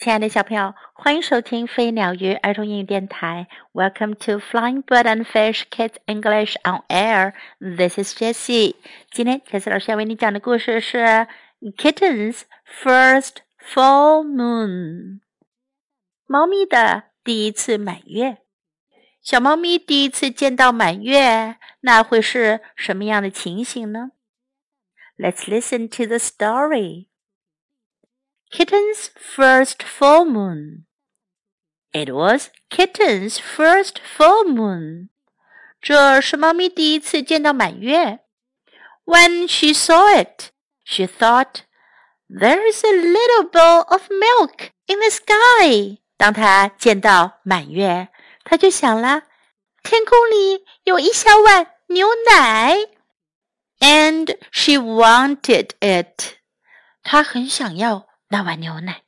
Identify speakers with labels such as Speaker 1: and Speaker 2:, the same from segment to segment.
Speaker 1: 亲爱的小朋友，欢迎收听飞鸟鱼儿童英语电台。Welcome to Flying Bird and Fish Kids English on Air. This is Jessie. 今天 Jessie 老师要为你讲的故事是《Kitten's First Full Moon》。猫咪的第一次满月。小猫咪第一次见到满月，那会是什么样的情形呢？Let's listen to the story. Kitten's first full moon. It was Kitten's first full moon. 这是猫咪第一次见到满月。When she saw it, she thought, "There's a little bowl of milk in the sky." 当她见到满月，她就想了，天空里有一小碗牛奶。And she wanted it. 她很想要 那碗牛奶。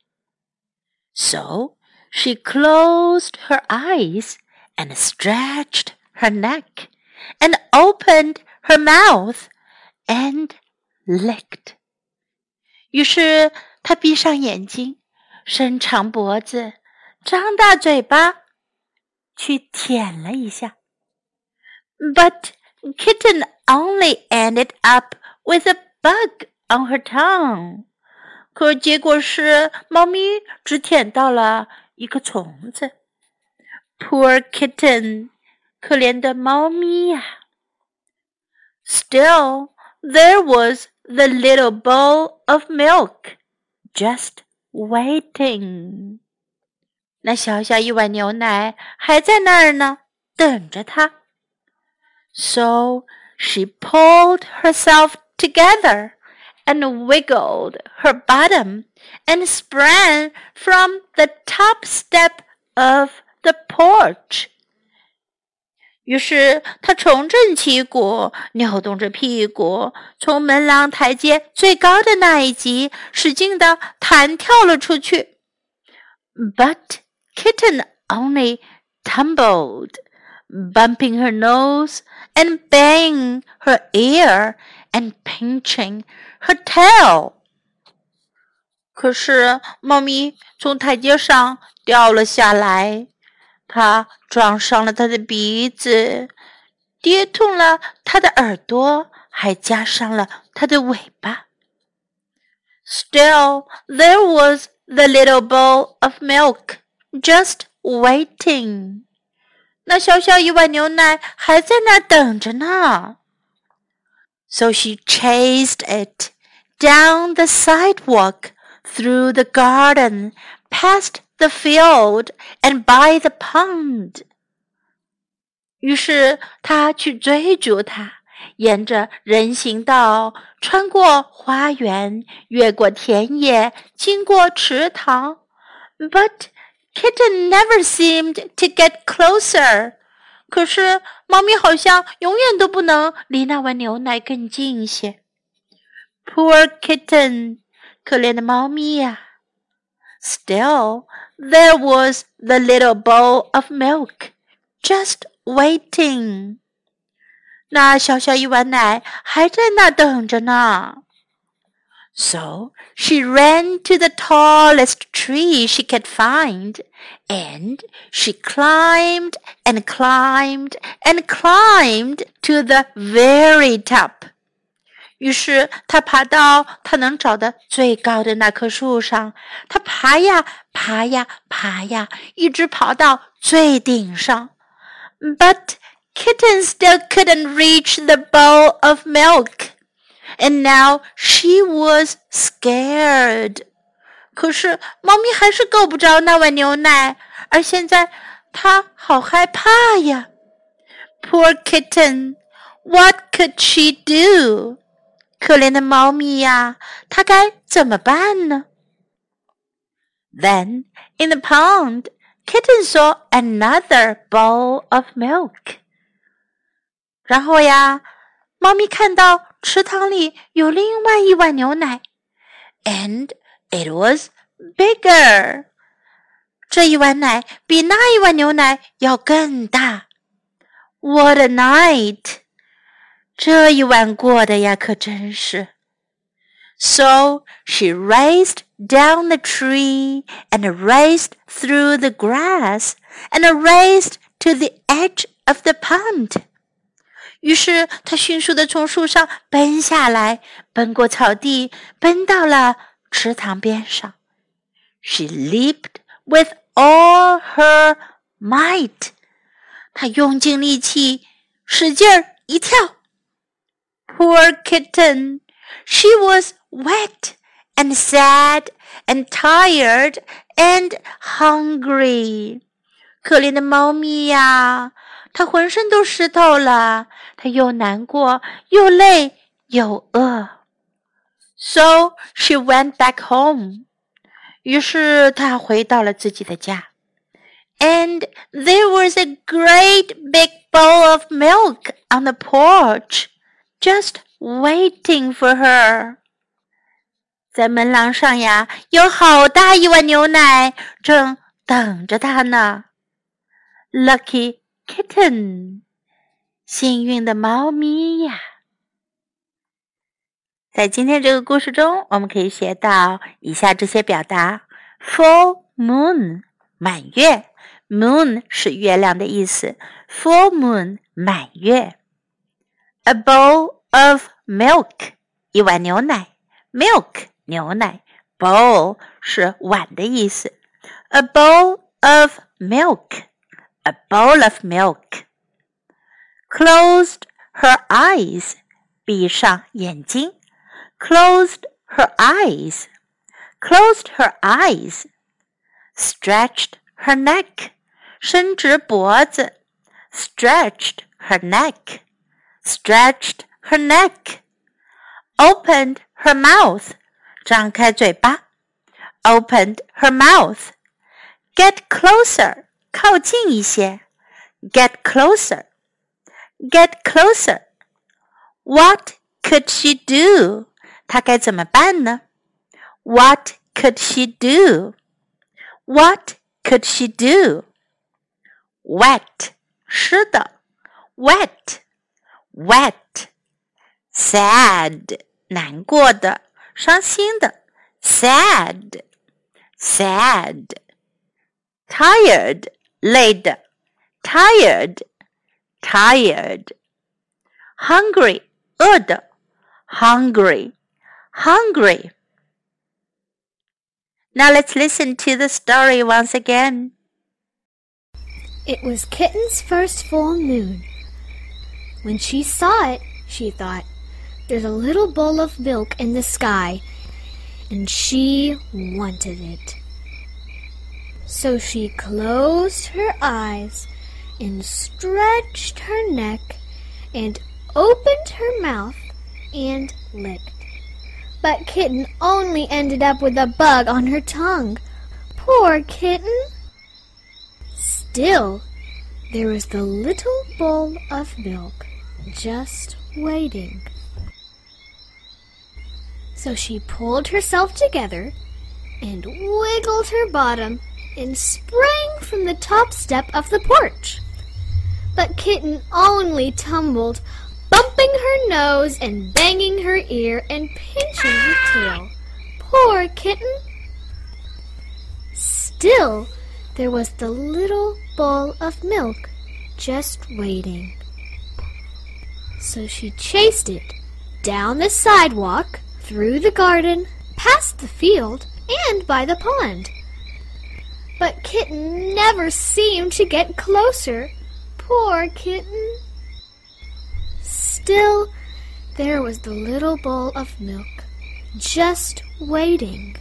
Speaker 1: So she closed her eyes and stretched her neck and opened her mouth and licked. 于是她闭上眼睛，伸长脖子，张大嘴巴，去舔了一下。But kitten only ended up with a bug on her tongue. 可结果是，猫咪只舔到了一个虫子。Poor kitten，可怜的猫咪呀。Still, there was the little bowl of milk, just waiting. 那小小一碗牛奶还在那儿呢，等着它。So she pulled herself together and wiggled her bottom and sprang from the top step of the porch. 于是他重振旗鼓，扭动着屁股，从门廊台阶最高的那一级使劲地弹跳了出去。But Kitten only tumbled, bumping her nose and banging her ear and pinching her tail。可是猫咪从台阶上掉了下来，它撞伤了它的鼻子，跌痛了它的耳朵，还夹伤了它的尾巴。Still, there was the little bowl of milk just waiting. 那小小一碗牛奶还在那儿等着呢。So she chased it down the sidewalk, through the garden, past the field, and by the pond. 于是他去追逐它，沿着人行道，穿过花园，越过田野，经过池塘。But Kitten never seemed to get closer. 可是猫咪好像永远都不能离那碗牛奶更近些。Poor kitten，可怜的猫咪呀。Still, there was the little bowl of milk, just waiting. 那小小一碗奶还在那等着呢。 So she ran to the tallest tree she could find, and she climbed and climbed and climbed to the very top. 于是她爬到她能找的最高的那棵树上，她爬呀爬呀爬呀，一直跑到最顶上。But Kitten still couldn't reach the bowl of milk and now she was scared. 可是猫咪还是够不着那碗牛奶，而现在它好害怕呀。Poor kitten, what could she do? 可怜的猫咪呀，它该怎么办呢？Then in the pond, kitten saw another bowl of milk. 然后呀，猫咪看到 池塘里有另外一碗牛奶，and it was bigger。这一碗奶比那一碗牛奶要更大。What a night！这一晚过的呀，可真是。 So she raced down the tree and raced through the grass and raced to the edge of the pond. 于是她迅速地从树上奔下来，奔过草地，奔到了池塘边上。She leaped with all her might. 她用尽力气，使劲儿一跳。Poor kitten, she was wet and sad and tired and hungry. 可怜的猫咪呀，它浑身都湿透了，它又难过又累又饿。So she went back home. 于是她回到了自己的家。And there was a great big bowl of milk on the porch, just waiting for her. 在门廊上呀，有好大一碗牛奶，正等着她呢。Lucky kitten，幸运的猫咪呀！在今天这个故事中，我们可以学到以下这些表达：full moon，满月；moon 是月亮的意思；full moon，满月；a bowl of milk，一碗牛奶；milk，牛奶；bowl 是碗的意思；a bowl of milk。a bowl of milk. Closed her eyes. 闭上眼睛. Closed her eyes. Closed her eyes. Stretched her neck. 伸直脖子. Stretched her neck. Stretched her neck. Opened her mouth. 张开嘴巴. Opened her mouth. Get closer. 靠近一些，get closer，get closer。What could she do？她该怎么办呢？What could she do？What could she do？Wet，湿的，wet，wet。Sad，难过的，伤心的，sad，sad。Tired。 laid, tired, tired. Hungry, 饿的 hungry, hungry. Now let's listen to the story once again.
Speaker 2: It was Kitten's first full moon. When she saw it, she thought, There's a little bowl of milk in the sky, and she wanted it. So she closed her eyes and stretched her neck and opened her mouth and licked. But Kitten only ended up with a bug on her tongue. Poor Kitten! Still, there was the little bowl of milk just waiting. So she pulled herself together and wiggled her bottom and sprang from the top step of the porch. But Kitten only tumbled, bumping her nose and banging her ear and pinching her tail. Poor Kitten! Still, there was the little bowl of milk just waiting. So she chased it down the sidewalk, through the garden, past the field, and by the pond. But Kitten never seemed to get closer. Poor Kitten. Still, there was the little bowl of milk, just waiting.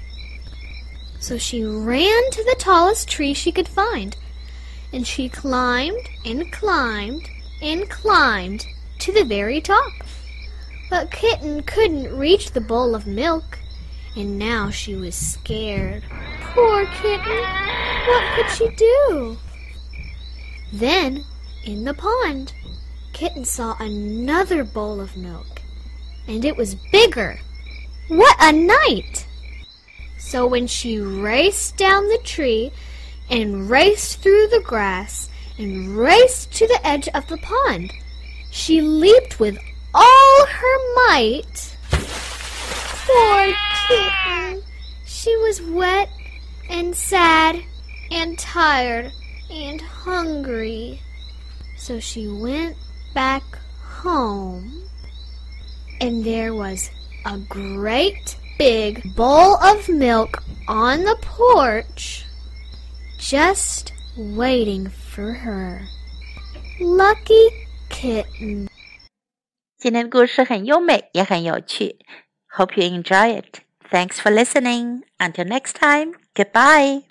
Speaker 2: So she ran to the tallest tree she could find, and she climbed and climbed and climbed to the very top. But Kitten couldn't reach the bowl of milk, and now she was scared. Poor kitten! What could she do? Then, in the pond, Kitten saw another bowl of milk, and it was bigger. What a night! So when she raced down the tree and raced through the grass and raced to the edge of the pond, she leaped with all her might Poor kitten. She was wet and sad and tired and hungry. So she went back home. And there was a great big bowl of milk on the porch, just waiting for her. Lucky kitten.
Speaker 1: 今天的故事很优美，也很有趣。Hope you enjoy it. Thanks for listening. Until next time. Goodbye.